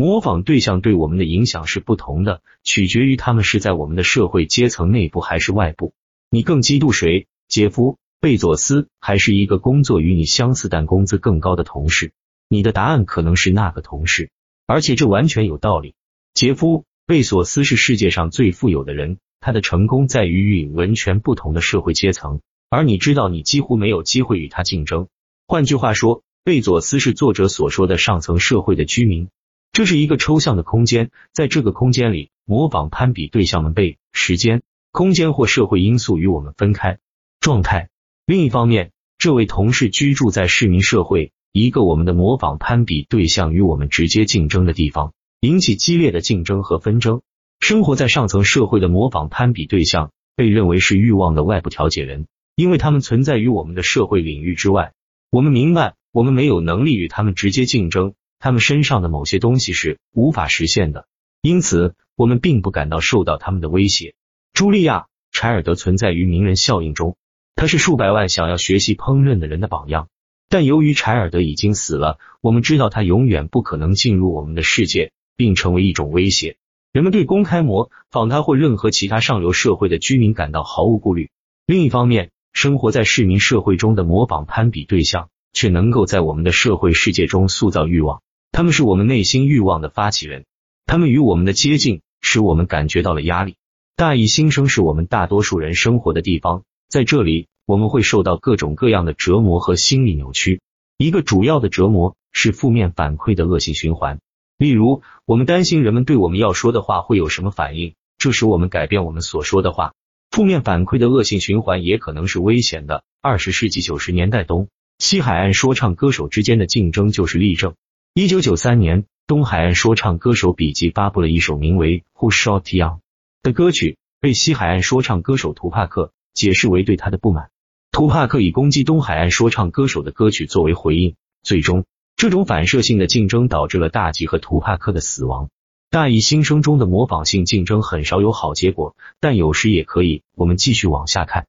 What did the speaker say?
模仿对象对我们的影响是不同的，取决于他们是在我们的社会阶层内部还是外部。你更嫉妒谁？杰夫·贝佐斯，还是一个工作与你相似但工资更高的同事？你的答案可能是那个同事，而且这完全有道理。杰夫·贝索斯是世界上最富有的人，他的成功在于与完全不同的社会阶层，而你知道你几乎没有机会与他竞争。换句话说，贝佐斯是作者所说的上层社会的居民。这是一个抽象的空间，在这个空间里，模仿攀比对象们被时间、空间或社会因素与我们分开。状态。另一方面，这位同事居住在市民社会，一个我们的模仿攀比对象与我们直接竞争的地方，引起激烈的竞争和纷争。生活在上层社会的模仿攀比对象被认为是欲望的外部调节人，因为他们存在于我们的社会领域之外。我们明白，我们没有能力与他们直接竞争，他们身上的某些东西是无法实现的，因此我们并不感到受到他们的威胁。茱莉亚·柴尔德存在于名人效应中。他是数百万想要学习烹饪的人的榜样，但由于柴尔德已经死了，我们知道他永远不可能进入我们的世界，并成为一种威胁。人们对公开模仿他或任何其他上流社会的居民感到毫无顾虑。另一方面，生活在市民社会中的模仿攀比对象却能够在我们的社会世界中塑造欲望。他们是我们内心欲望的发起人，他们与我们的接近使我们感觉到了压力。大义新生是我们大多数人生活的地方，在这里。我们会受到各种各样的折磨和心理扭曲。一个主要的折磨是负面反馈的恶性循环。例如，我们担心人们对我们要说的话会有什么反应，这使我们改变我们所说的话。负面反馈的恶性循环也可能是危险的。二十世纪九十年代东西海岸说唱歌手之间的竞争就是例证。一九九三年，东海岸说唱歌手笔记发布了一首名为《Who Shot Young》的歌曲，被西海岸说唱歌手图帕克解释为对他的不满。图帕克以攻击东海岸说唱歌手的歌曲作为回应，最终这种反射性的竞争导致了大吉和图帕克的死亡。大义新生中的模仿性竞争很少有好结果，但有时也可以。我们继续往下看。